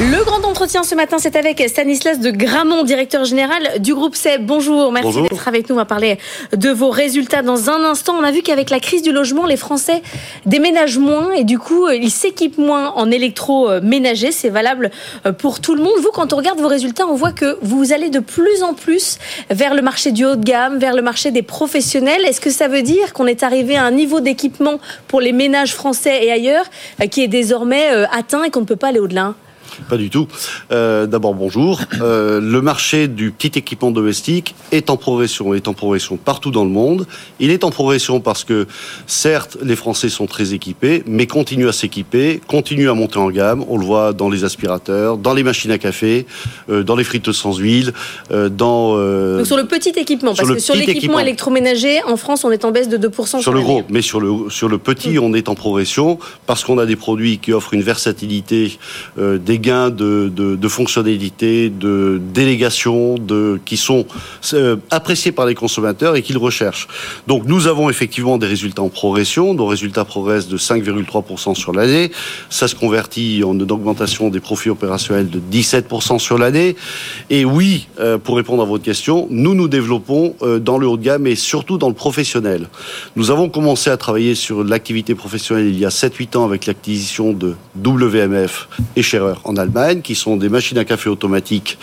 Le grand entretien ce matin, c'est avec Stanislas de Gramont, directeur général du groupe SEB. Bonjour, merci d'être avec nous. On va parler de vos résultats dans un instant. On a vu qu'avec la crise du logement, les Français déménagent moins et du coup, ils s'équipent moins en électroménager. C'est valable pour tout le monde. Vous, quand on regarde vos résultats, on voit que vous allez de plus en plus vers le marché du haut de gamme, vers le marché des professionnels. Est-ce que ça veut dire qu'on est arrivé à un niveau d'équipement pour les ménages français et ailleurs qui est désormais euh, atteint et qu'on ne peut pas aller au-delà? Pas du tout. Euh, D'abord, bonjour. Euh, le marché du petit équipement domestique est en progression, est en progression partout dans le monde. Il est en progression parce que, certes, les Français sont très équipés, mais continuent à s'équiper, continuent à monter en gamme. On le voit dans les aspirateurs, dans les machines à café, euh, dans les frites sans huile, dans... Donc sur le petit équipement, parce que sur l'équipement électroménager, en France, on est en baisse de 2%. Sur le gros, mais sur le, sur le petit, mm. on est en progression parce qu'on a des produits qui offrent une versatilité, euh, gains de, de, de fonctionnalités, de délégation, qui sont euh, appréciés par les consommateurs et qu'ils recherchent. Donc nous avons effectivement des résultats en progression. Nos résultats progressent de 5,3% sur l'année. Ça se convertit en une augmentation des profits opérationnels de 17% sur l'année. Et oui, euh, pour répondre à votre question, nous nous développons euh, dans le haut de gamme et surtout dans le professionnel. Nous avons commencé à travailler sur l'activité professionnelle il y a 7-8 ans avec l'acquisition de WMF et Scherer en Allemagne, qui sont des machines à café automatiques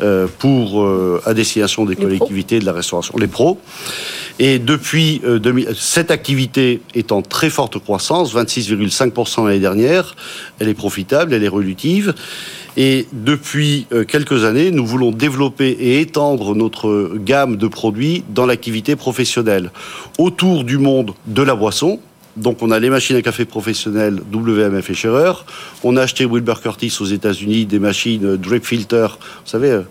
euh, pour euh, à destination des Les collectivités de la restauration, les pros. Et depuis euh, 2000, cette activité est en très forte croissance, 26,5% l'année dernière. Elle est profitable, elle est relutive. Et depuis quelques années, nous voulons développer et étendre notre gamme de produits dans l'activité professionnelle autour du monde de la boisson, donc on a les machines à café professionnelles WMF et Scherer. On a acheté Wilbur Curtis aux États-Unis des machines drip filter. Vous savez, euh,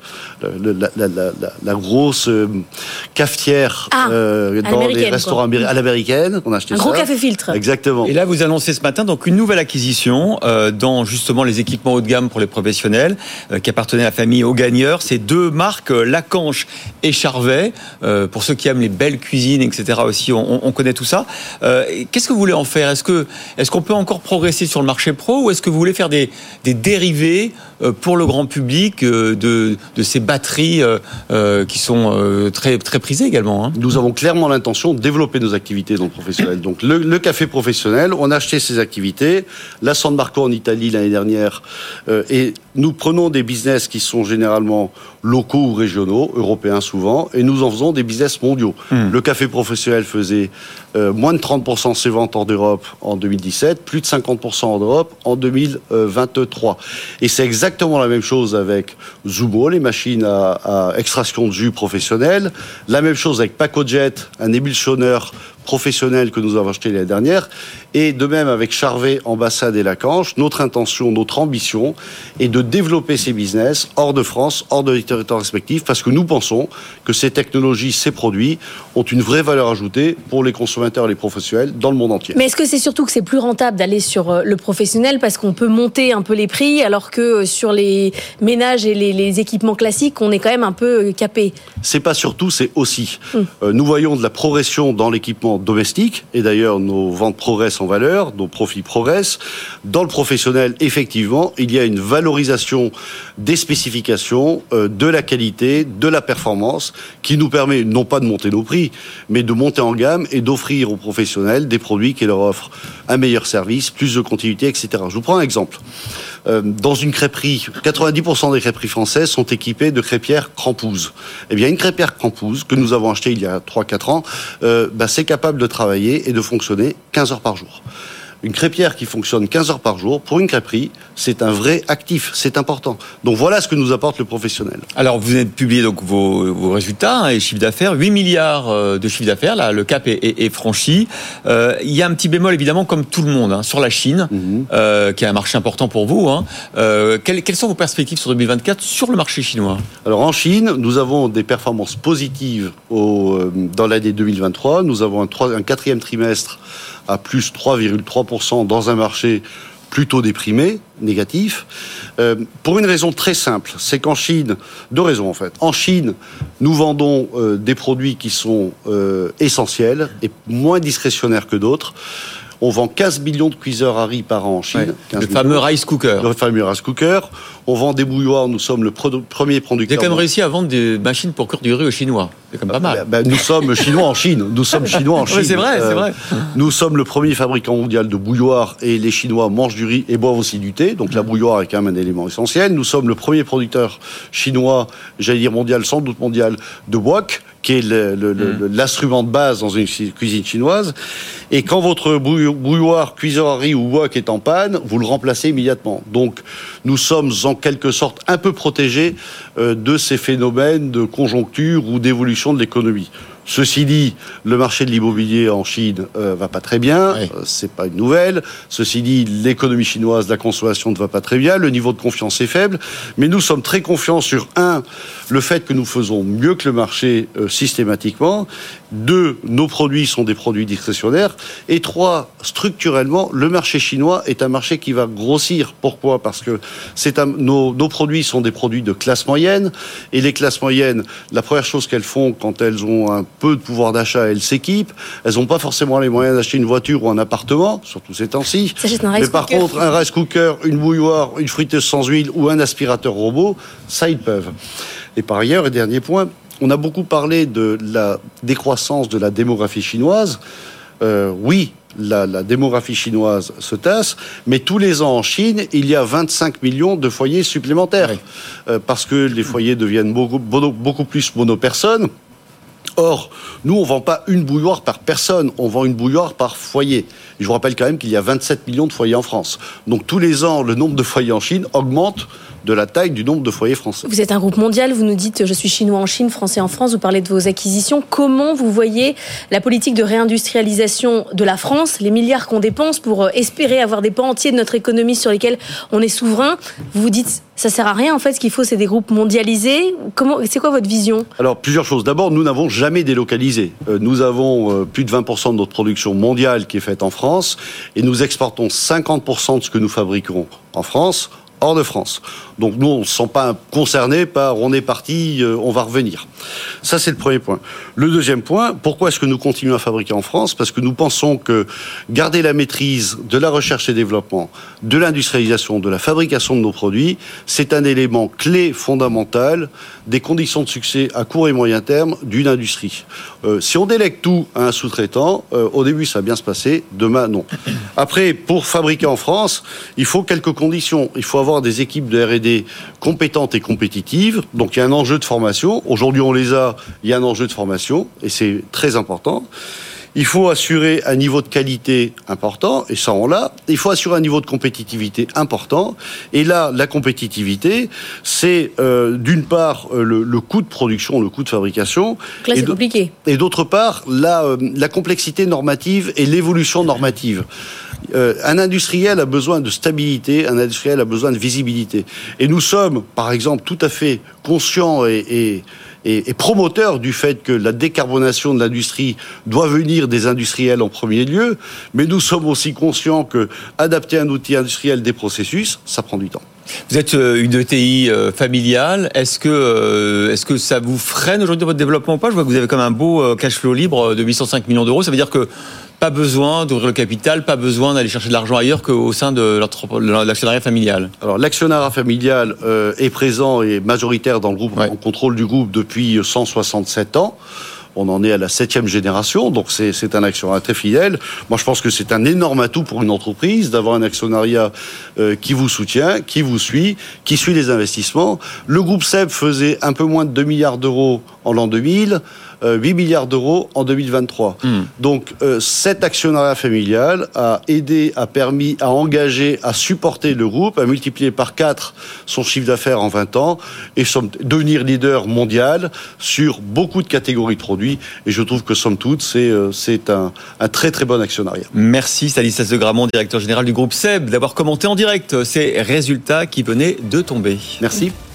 la, la, la, la grosse euh, cafetière ah, euh, dans les restaurants quoi. à l'américaine. On a acheté Un ça. gros café filtre. Exactement. Et là, vous annoncez ce matin donc une nouvelle acquisition euh, dans justement les équipements haut de gamme pour les professionnels euh, qui appartenaient à la famille Au Gagneur. C'est deux marques, euh, Lacanche et Charvet. pour ceux qui aiment les belles cuisines, etc. Aussi, on, on connaît tout ça. Qu'est-ce que vous voulez en faire Est-ce que est-ce qu'on peut encore progresser sur le marché pro ou est-ce que vous voulez faire des, des dérivés pour le grand public de, de ces batteries qui sont très très prisées également hein? Nous avons clairement l'intention de développer nos activités dans le professionnel. Donc le, le café professionnel, on a acheté ces activités. La San Marco en Italie l'année dernière euh, et nous prenons des business qui sont généralement locaux ou régionaux, européens souvent, et nous en faisons des business mondiaux. Hmm. Le café professionnel faisait euh, moins de 30% de ses ventes hors d'Europe en 2017, plus de 50% en Europe en 2023. Et c'est exactement la même chose avec Zumo, les machines à, extraction de jus professionnel. La même chose avec Pacojet, un émulsionneur professionnel que nous avons acheté l'année dernière. Et de même avec Charvet, Ambassade et Lacanche, notre intention, notre ambition est de développer ces business hors de France, hors de territoires respectifs, parce que nous pensons que ces technologies, ces produits ont une vraie valeur ajoutée pour les consommateurs et les professionnels dans le monde entier. Mais est-ce que c'est surtout que c'est plus rentable d'aller sur euh, le professionnel parce qu'on peut monter un peu les prix alors que euh, sur les ménages et les, les équipements classiques, on est quand même un peu euh, capé? C'est pas surtout, c'est aussi. Euh, nous voyons de la progression dans l'équipement domestique, et d'ailleurs nos ventes progressent en valeur, nos profits progressent. Dans le professionnel, effectivement, il y a une valorisation des spécifications, euh, de la qualité, de la performance, qui nous permet non pas de monter nos prix, mais de monter en gamme et d'offrir aux professionnels des produits qui leur offrent un meilleur service, plus de continuité, etc. Je vous prends un exemple. Euh, dans une crêperie, 90% des crêperies françaises sont équipées de crêpières crampouses. Eh bien, une crêpière crampouse que nous avons achetée il y a 3-4 ans, euh, bah, c'est capable de travailler et de fonctionner 15 heures par jour. Une crêpière qui fonctionne 15 heures par jour, pour une crêperie, c'est un vrai actif, c'est important. Donc voilà ce que nous apporte le professionnel. Alors, vous venez de publier donc vos, vos résultats hein, et chiffre d'affaires, 8 milliards euh, de chiffre d'affaires, là, le cap est, est, est franchi. Euh, il y a un petit bémol, évidemment, comme tout le monde, hein, sur la Chine, Mhm. euh, qui est un marché important pour vous. Hein. Euh, quelles, quelles sont vos perspectives sur 2024 sur le marché chinois? Alors en Chine, nous avons des performances positives au, dans l'année 2023. Nous avons un quatrième trimestre à plus 3,3% dans un marché plutôt déprimé, négatif, euh, pour une raison très simple, c'est qu'en Chine, deux raisons en fait. En Chine, nous vendons euh, des produits qui sont euh, essentiels et moins discrétionnaires que d'autres. On vend 15 millions de cuiseurs à riz par an en Chine. le fameux rice cooker. Le fameux rice cooker. On vend des bouilloires, nous sommes le premier producteur. Vous avez quand même réussi à vendre des machines pour cuire du riz aux Chinois. C'est quand même pas mal. Ben, nous sommes chinois en Chine. Nous sommes chinois en Chine. c'est vrai, c'est vrai. Nous sommes le premier fabricant mondial de bouilloires et les Chinois mangent du riz et boivent aussi du thé. Donc la bouilloire est quand même un élément essentiel. Nous sommes le premier producteur chinois, j'allais dire mondial, sans doute mondial, de wok qui est mm. l'instrument de base dans une cuisine chinoise. Et quand votre bouilloire, cuiseur à riz ou wok est en panne, vous le remplacez immédiatement. Donc, nous sommes en quelque sorte un peu protégés euh, de ces phénomènes de conjoncture ou d'évolution de l'économie. Ceci dit, le marché de l'immobilier en Chine euh, va pas très bien, euh, c'est pas une nouvelle. Ceci dit, l'économie chinoise, la consommation ne va pas très bien, le niveau de confiance est faible, mais nous sommes très confiants sur un, le fait que nous faisons mieux que le marché euh, systématiquement, deux, nos produits sont des produits discrétionnaires, et trois, structurellement, le marché chinois est un marché qui va grossir. Pourquoi? Parce que c'est nos, nos produits sont des produits de classe moyenne, et les classes moyennes, la première chose qu'elles font quand elles ont un peu de pouvoir d'achat, elles s'équipent. Elles n'ont pas forcément les moyens d'acheter une voiture ou un appartement, surtout ces temps-ci. Mais par contre, un rice cooker, une bouilloire, une friteuse sans huile ou un aspirateur robot, ça, ils peuvent. Et par ailleurs, et dernier point, on a beaucoup parlé de la décroissance de la démographie chinoise. Euh, oui, la, démographie chinoise se tasse, mais tous les ans en Chine, il y a 25 millions de foyers supplémentaires. Euh, parce que les foyers deviennent beaucoup, beaucoup plus monopersones. Or, nous, on ne vend pas une bouilloire par personne, on vend une bouilloire par foyer. je vous rappelle quand même qu'il y a 27 millions de foyers en France. Donc tous les ans, le nombre de foyers en Chine augmente de la taille du nombre de foyers français. Vous êtes un groupe mondial, vous nous dites je suis chinois en Chine, français en France, vous parlez de vos acquisitions. Comment vous voyez la politique de réindustrialisation de la France, les milliards qu'on dépense pour euh, espérer avoir des pans entiers de notre économie sur lesquels on est souverain? Vous vous dites ça sert à rien en fait, ce qu'il faut c'est des groupes mondialisés. Comment c'est quoi votre vision? Alors plusieurs choses. D'abord, nous n'avons jamais délocalisé. Euh, nous avons euh, plus de 20% de notre production mondiale qui est faite en France et nous exportons 50% de ce que nous fabriquons en France hors de France. Donc nous, on ne se sent pas concernés par on est parti, euh, on va revenir. Ça, c'est le premier point. Le deuxième point, pourquoi est-ce que nous continuons à fabriquer en France? Parce que nous pensons que garder la maîtrise de la recherche et développement, de l'industrialisation, de la fabrication de nos produits, c'est un élément clé fondamental des conditions de succès à court et moyen terme d'une industrie. Euh, si on délègue tout à un sous-traitant, euh, au début ça va bien se passer, demain non. Après, pour fabriquer en France, il faut quelques conditions. Il faut avoir des équipes de R&D compétentes et compétitives. Donc il y a un enjeu de formation. Aujourd'hui on les a, il y a un enjeu de formation et c'est très important. Il faut assurer un niveau de qualité important, et ça on l'a. Il faut assurer un niveau de compétitivité important. Et là, la compétitivité, c'est euh, d'une part euh, le, coût de production, le coût de fabrication. là, c'est compliqué. Et d'autre part, la, euh, la complexité normative et l'évolution normative. Un industriel a besoin de stabilité, un industriel a besoin de visibilité. Et nous sommes, par exemple, tout à fait conscients et, et et, promoteur du fait que la décarbonation de l'industrie doit venir des industriels en premier lieu, mais nous sommes aussi conscients que adapter un outil industriel des processus, ça prend du temps. Vous êtes euh, une ETI euh, familiale. Est-ce que, euh, est-ce que ça vous freine aujourd'hui votre développement ou pas? Je vois que vous avez comme un beau cash flow libre de 805 millions d'euros. Ça veut dire que pas besoin d'ouvrir le capital, pas besoin d'aller chercher de l'argent ailleurs qu'au sein de l'actionnariat familial. Alors l'actionnariat familial est présent et majoritaire dans le groupe, en contrôle du groupe depuis 167 ans. On en est à la septième génération, donc c'est un actionnaire très fidèle. Moi, je pense que c'est un énorme atout pour une entreprise d'avoir un actionnariat euh, qui vous soutient, qui vous suit, qui suit les investissements. Le groupe SEB faisait un peu moins de 2 milliards d'euros en l'an 2000. 8 euh, milliards d'euros en 2023. Hmm. Donc euh, cet actionnariat familial a aidé, a permis, a engagé, a supporté le groupe, a multiplié par 4 son chiffre d'affaires en 20 ans et devenir leader mondial sur beaucoup de catégories de produits. Et je trouve que somme toute, c'est euh, c'est un, un, très très bon actionnariat. Merci Stanislas de Gramont, directeur général du groupe SEB, d'avoir commenté en direct ces résultats qui venaient de tomber. Merci.